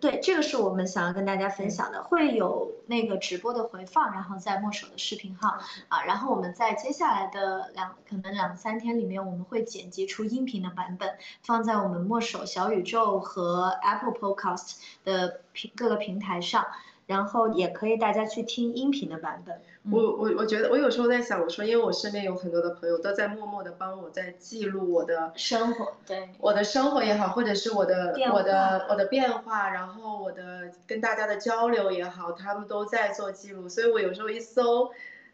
对，这个是我们想要跟大家分享的，会有那个直播的回放，然后在墨守的视频号啊，然后我们在接下来的两可能两三天里面，我们会剪辑出音频的版本，放在我们墨守小宇宙和 Apple Podcast 的平各个平台上。然后也可以大家去听音频的版本，我我我觉得我有时候在想，我说因为我身边有很多的朋友都在默默的帮我在记录我的生活，对，我的生活也好，或者是我的我的我的变化，然后我的跟大家的交流也好，他们都在做记录，所以我有时候一搜。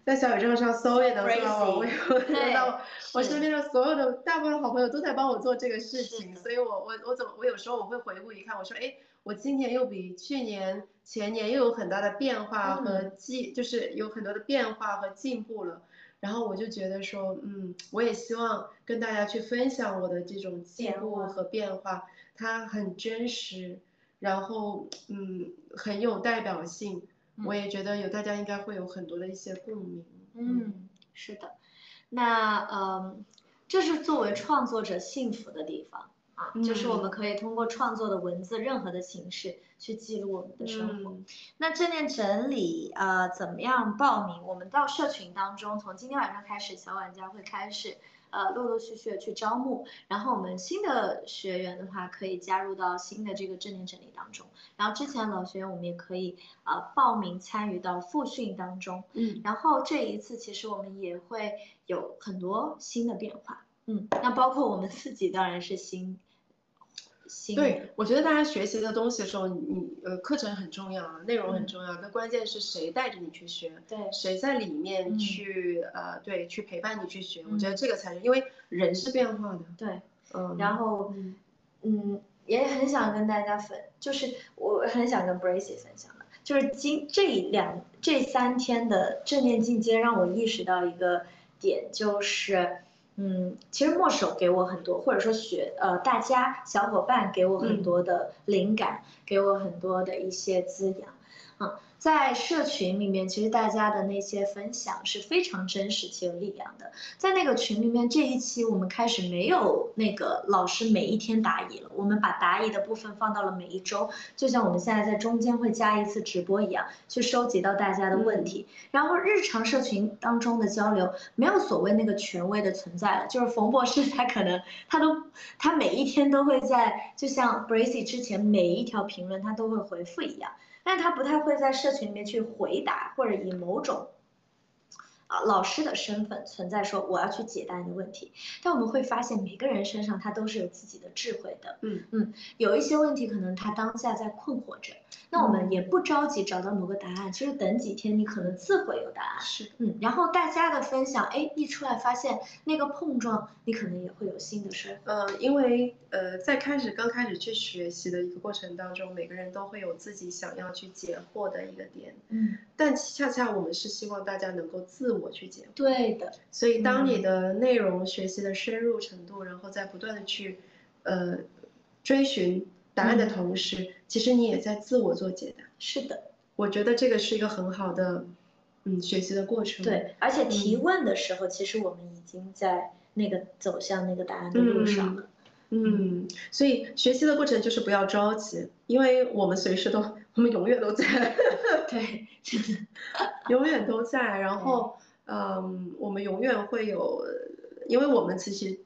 在小宇宙上搜也能搜到我，我有到我身边的所有的大部分好朋友都在帮我做这个事情，所以我我我怎么我有时候我会回顾一看，我说哎，我今年又比去年前年又有很大的变化和进，就是有很多的变化和进步了，然后我就觉得说，嗯，我也希望跟大家去分享我的这种进步和变化，它很真实，然后嗯很有代表性。我也觉得有大家应该会有很多的一些共鸣。嗯，是的，那嗯，这是作为创作者幸福的地方啊，就是我们可以通过创作的文字任何的形式去记录我们的生活。那正念整理呃怎么样报名？我们到社群当中，从今天晚上开始，小玩家会开始。呃，陆陆续续的去招募，然后我们新的学员的话，可以加入到新的这个正念整理当中。然后之前老学员我们也可以呃报名参与到复训当中。嗯。然后这一次其实我们也会有很多新的变化。嗯。那包括我们自己当然是新。对，我觉得大家学习的东西的时候，你呃课程很重要，内容很重要，那关键是谁带着你去学，对，谁在里面去呃对去陪伴你去学，我觉得这个才是，因为人是变化的。对，嗯，然后嗯。也很想跟大家分，就是我很想跟 Bracy 分享的，就是今这两这三天的正念进阶让我意识到一个点，就是。嗯，其实墨守给我很多，或者说学呃大家小伙伴给我很多的灵感，给我很多的一些滋养，嗯。在社群里面，其实大家的那些分享是非常真实且有力量的。在那个群里面，这一期我们开始没有那个老师每一天答疑了，我们把答疑的部分放到了每一周，就像我们现在在中间会加一次直播一样，去收集到大家的问题。然后日常社群当中的交流，没有所谓那个权威的存在了，就是冯博士他可能他都他每一天都会在，就像 Bracy 之前每一条评论他都会回复一样。但他不太会在社群里面去回答，或者以某种。啊，老师的身份存在，说我要去解答你的问题，但我们会发现每个人身上他都是有自己的智慧的，嗯。嗯，有一些问题可能他当下在困惑着，那我们也不着急找到某个答案，其实等几天你可能自会有答案，是，嗯，然后大家的分享，哎，一出来发现那个碰撞，你可能也会有新的收获，呃，因为呃在开始刚开始去学习的一个过程当中，每个人都会有自己想要去解惑的一个点，嗯，但恰恰我们是希望大家能够自我去解，对的。所以当你的内容学习的深入程度，然后在不断的去，呃，追寻答案的同时，其实你也在自我做解答。是的，我觉得这个是一个很好的，嗯，学习的过程。对，而且提问的时候，其实我们已经在那个走向那个答案的路上了。嗯，所以学习的过程就是不要着急，因为我们随时都，[laughs] 我们永远都在。对，[laughs] 永远都在。然后，嗯，我们永远会有，因为我们其实，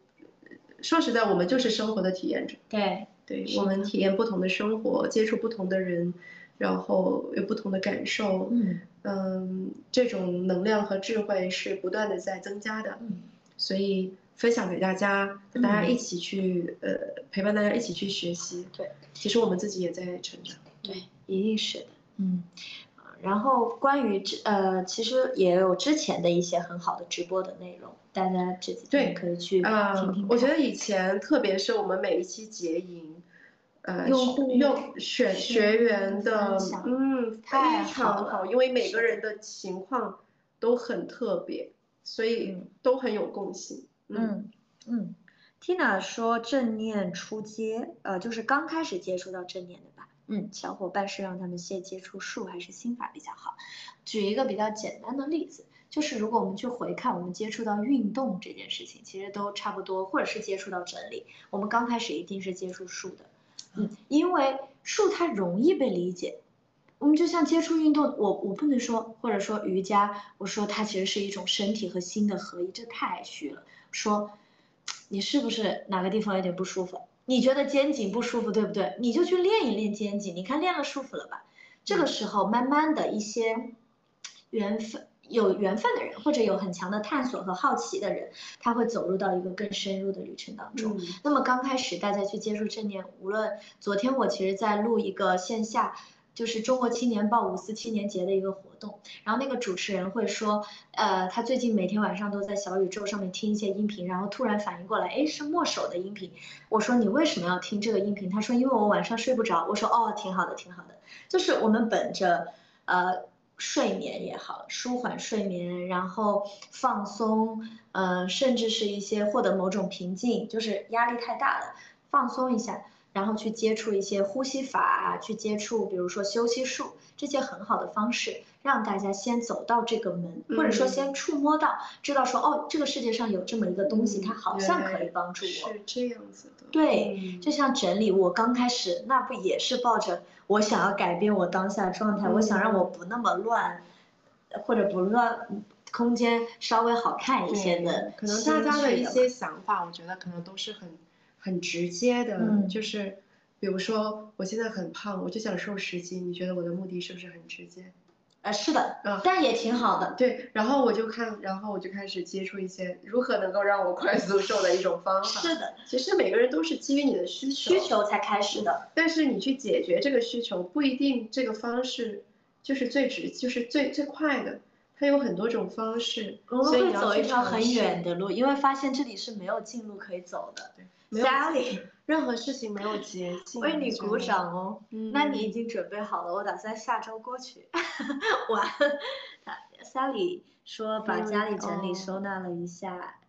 说实在，我们就是生活的体验者。对，对，我们体验不同的生活，接触不同的人，然后有不同的感受。嗯，嗯，这种能量和智慧是不断的在增加的。嗯，所以。分享给大家，跟大家一起去，呃，陪伴大家一起去学习。对，其实我们自己也在成长。对，一定是的。嗯，然后关于之，呃，其实也有之前的一些很好的直播的内容，大家这几天可以去听听。我觉得以前，特别是我们每一期结营，呃，用用选学员的，嗯，非常好，因为每个人的情况都很特别，所以都很有共性。嗯嗯，Tina 说正念出街，呃，就是刚开始接触到正念的吧？嗯，小伙伴是让他们先接触术还是心法比较好？举一个比较简单的例子，就是如果我们去回看我们接触到运动这件事情，其实都差不多，或者是接触到整理，我们刚开始一定是接触术的，嗯，因为术它容易被理解。我们就像接触运动，我我不能说，或者说瑜伽，我说它其实是一种身体和心的合一，这太虚了。说，你是不是哪个地方有点不舒服？你觉得肩颈不舒服，对不对？你就去练一练肩颈，你看练了舒服了吧？这个时候慢慢的一些缘分，有缘分的人，或者有很强的探索和好奇的人，他会走入到一个更深入的旅程当中。那么刚开始大家去接触正念，无论昨天我其实在录一个线下，就是中国青年报五四青年节的一个活动，然后那个主持人会说，呃，他最近每天晚上都在小宇宙上面听一些音频，然后突然反应过来，哎，是墨守的音频。我说你为什么要听这个音频？他说因为我晚上睡不着。我说哦，挺好的，挺好的，就是我们本着，呃。睡眠也好，舒缓睡眠，然后放松，呃，甚至是一些获得某种平静，就是压力太大了，放松一下，然后去接触一些呼吸法，去接触，比如说休息术，这些很好的方式，让大家先走到这个门，或者说先触摸到，知道说，哦，这个世界上有这么一个东西，它好像可以帮助我。是这样子的。对，就像整理，我刚开始那不也是抱着。我想要改变我当下状态，我想让我不那么乱，或者不乱，空间稍微好看一些的。可能大家的一些想法，我觉得可能都是很很直接的，就是比如说我现在很胖，我就想瘦十斤，你觉得我的目的是不是很直接？呃，是的，但也挺好的。对，然后我就看，然后我就开始接触一些如何能够让我快速瘦的一种方法。是的，其实每个人都是基于你的需求需求才开始的。但是你去解决这个需求，不一定这个方式就是最直，就是最最快的。它有很多种方式，我们会走一条很远的路，因为发现这里是没有近路可以走的。对，Sally，任何事情没有捷径。为你鼓掌哦，那你已经准备好了，我打算下周过去。[laughs] 完，Sally 说把家里整理收纳了一下，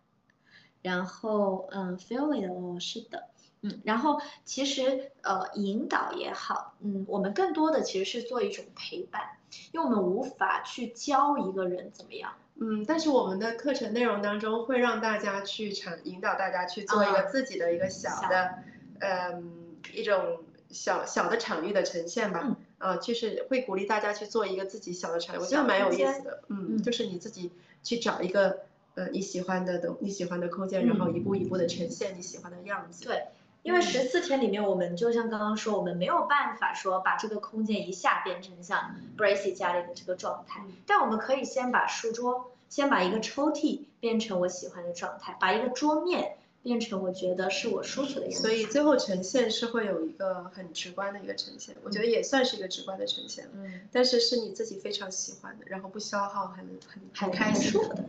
然后嗯，feel it 哦，是的。嗯，然后其实呃引导也好，嗯，我们更多的其实是做一种陪伴，因为我们无法去教一个人怎么样，嗯，但是我们的课程内容当中会让大家去尝引导大家去做一个自己的一个小的，嗯，一种小小的场域的呈现吧，啊，就是会鼓励大家去做一个自己小的场域，我觉得蛮有意思的，嗯，就是你自己去找一个呃你喜欢的东你喜欢的空间，然后一步一步的呈现你喜欢的样子，对。因为十四天里面，我们就像刚刚说，我们没有办法说把这个空间一下变成像 Bracy 家里的这个状态，但我们可以先把书桌，先把一个抽屉变成我喜欢的状态，把一个桌面。变成我觉得是我舒服的样子，所以最后呈现是会有一个很直观的一个呈现，我觉得也算是一个直观的呈现嗯，但是是你自己非常喜欢的，然后不消耗，很很很开心的，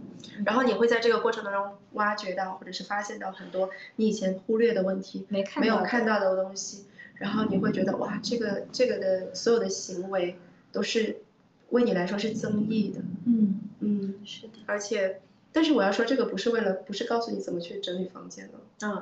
然后你会在这个过程当中挖掘到或者是发现到很多你以前忽略的问题，没看没有看到的东西，然后你会觉得哇，这个这个的所有的行为都是为你来说是增益的，嗯。嗯，是的，而且。但是我要说，这个不是为了，不是告诉你怎么去整理房间的。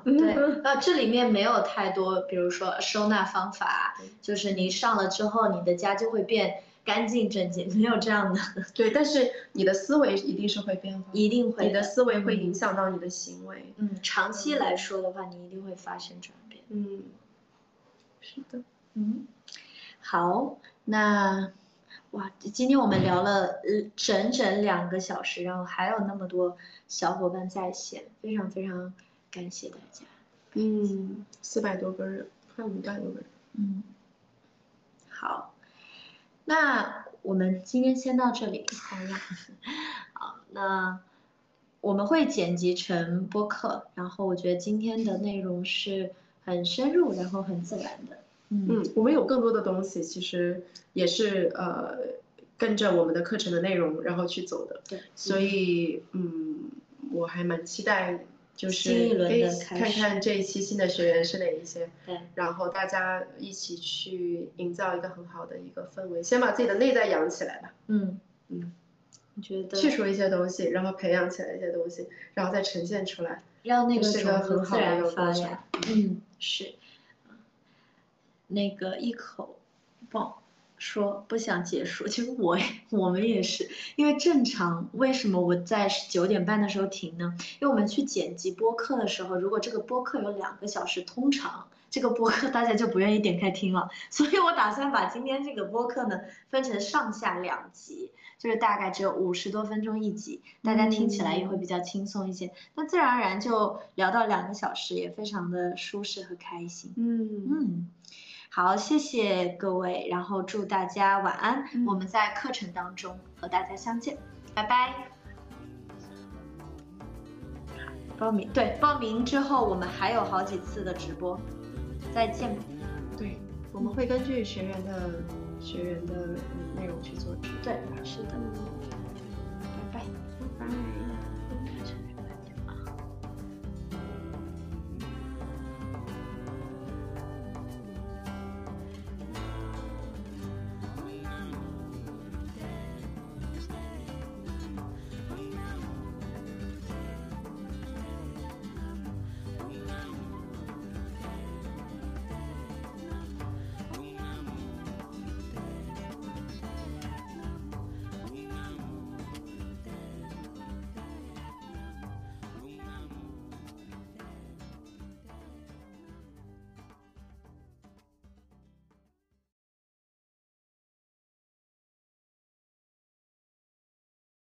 嗯，对，呃，这里面没有太多，比如说收纳方法，就是你上了之后，你的家就会变干净整洁，没有这样的。[laughs] 对，但是你的思维一定是会变化，一定会，你的思维会影响到你的行为。嗯，长期来说的话，你一定会发生转变。嗯，是的，嗯，好，那。哇，今天我们聊了呃整整两个小时，然后还有那么多小伙伴在线，非常非常感谢大家。嗯，四百多个人，快五百多个人。嗯，好，那我们今天先到这里。好呀。[laughs] 好，那我们会剪辑成播客，然后我觉得今天的内容是很深入，然后很自然的。嗯，我们有更多的东西，其实也是呃跟着我们的课程的内容然后去走的。对，所以嗯，我还蛮期待，就是可以看看这一期新的学员是哪一些。对。然后大家一起去营造一个很好的一个氛围，先把自己的内在养起来吧。嗯嗯，你觉得？去除一些东西，然后培养起来一些东西，然后再呈现出来，让那个是个很好的一个。嗯，是。那个一口爆说不想结束，其实我我们也是，因为正常为什么我在九点半的时候停呢？因为我们去剪辑播客的时候，如果这个播客有两个小时，通常这个播客大家就不愿意点开听了，所以我打算把今天这个播客呢分成上下两集，就是大概只有五十多分钟一集，大家听起来也会比较轻松一些，那自然而然就聊到两个小时，也非常的舒适和开心。嗯嗯。好，谢谢各位，然后祝大家晚安。我们在课程当中和大家相见。拜拜。报名对报名之后，我们还有好几次的直播，再见。对，我们会根据学员的学员的内容去做直播。对，是的。拜拜。拜拜。